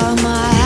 are my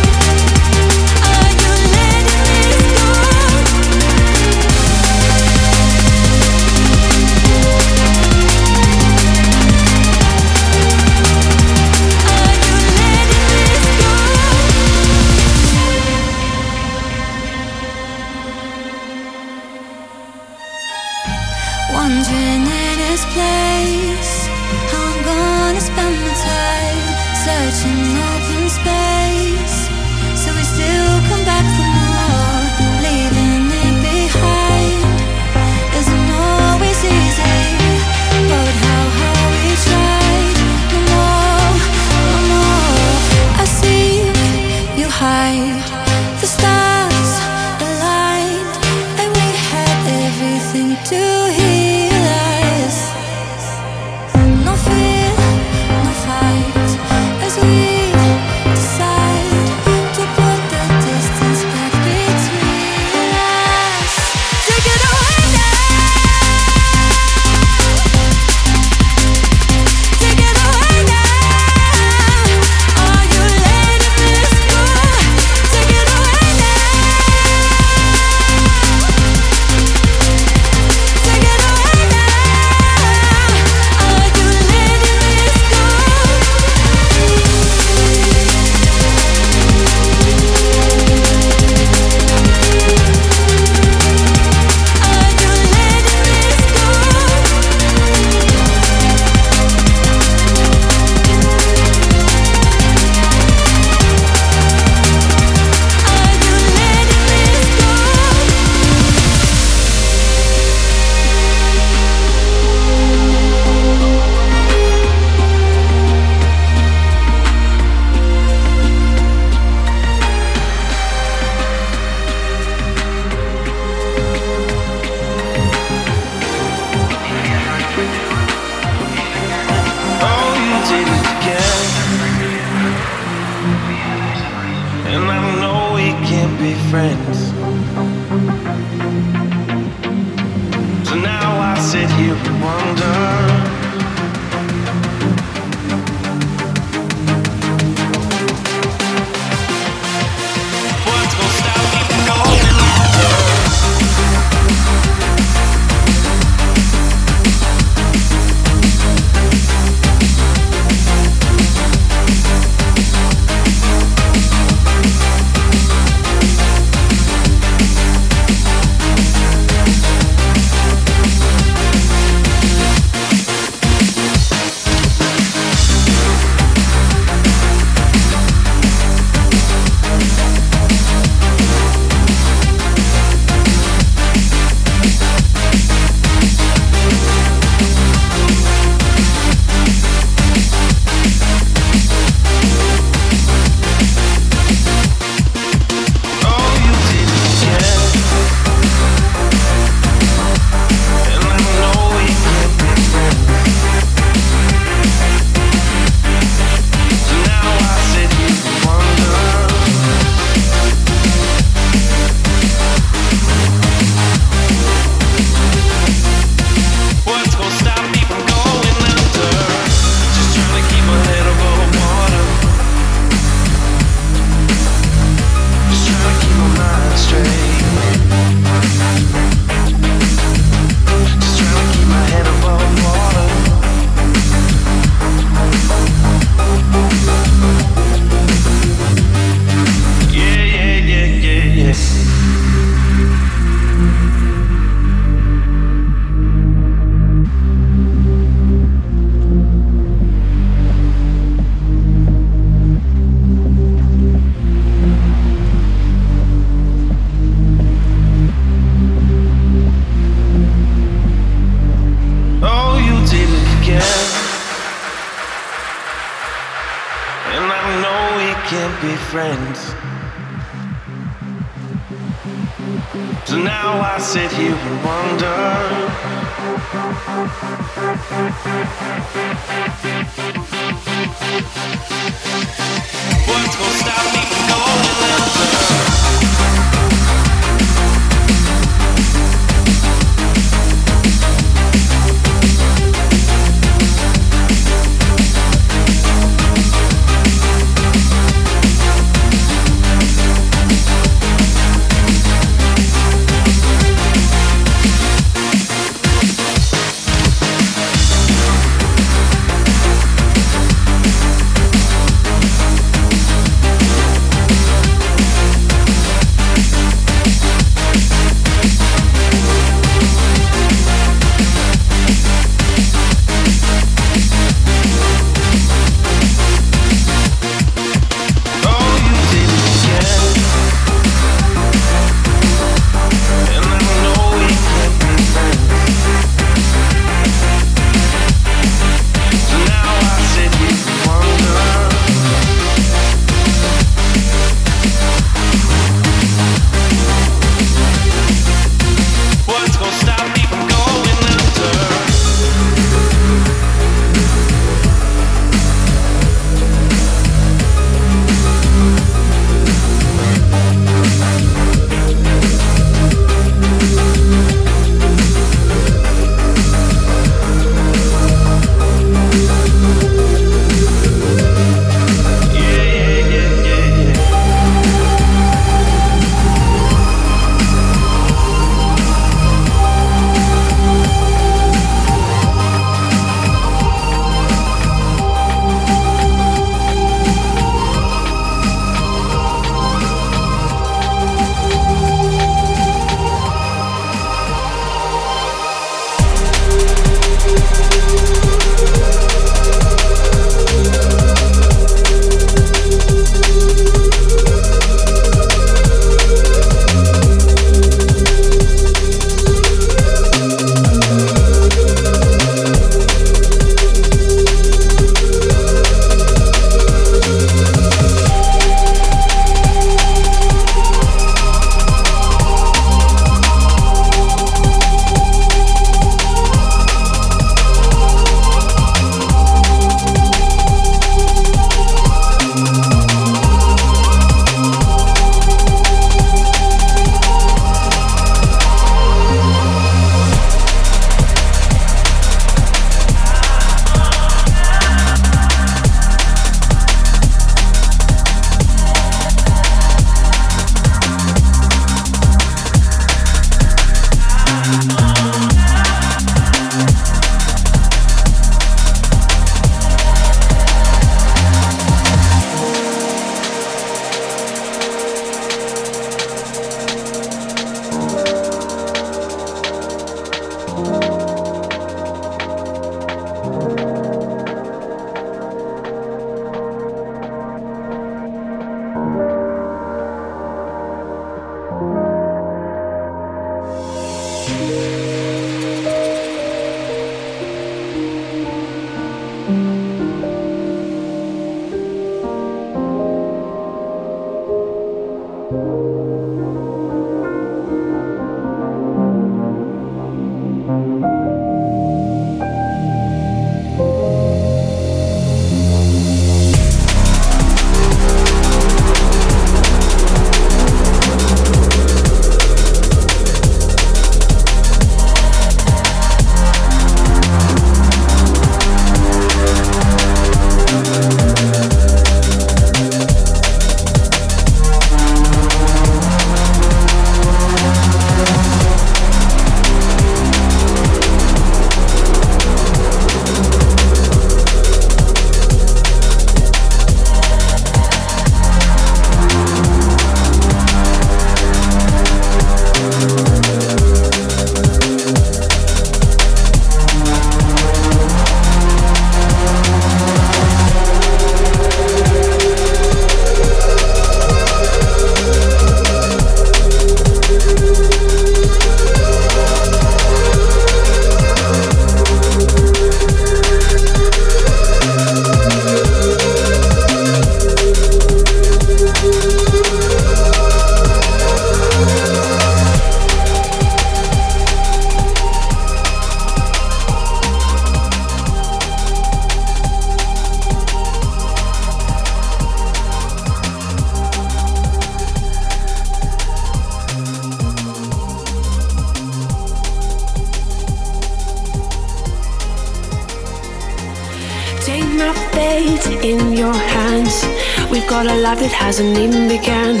it hasn't even begun.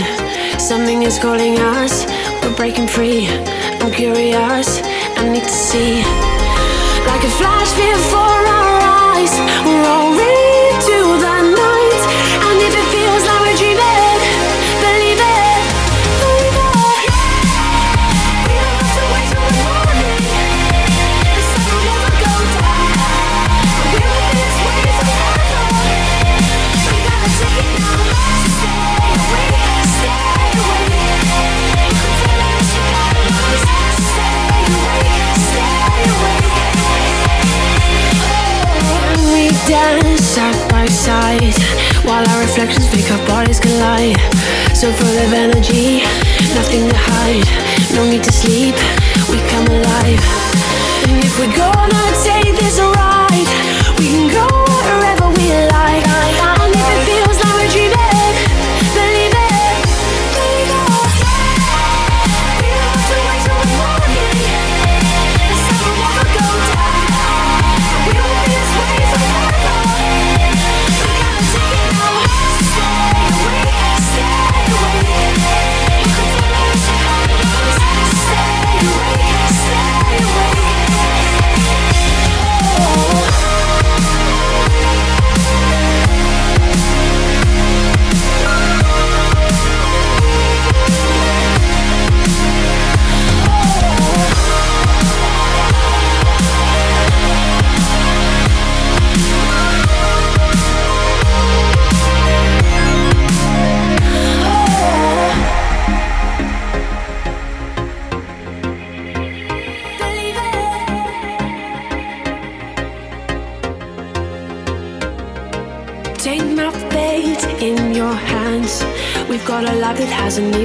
Something is calling us, we're breaking free. I'm curious, I need to see. Like a flash before our eyes, we're all real. While our reflections make our bodies collide. So full of energy, nothing to hide No need to sleep, we come alive. And if we're gonna take this ride We can go doesn't need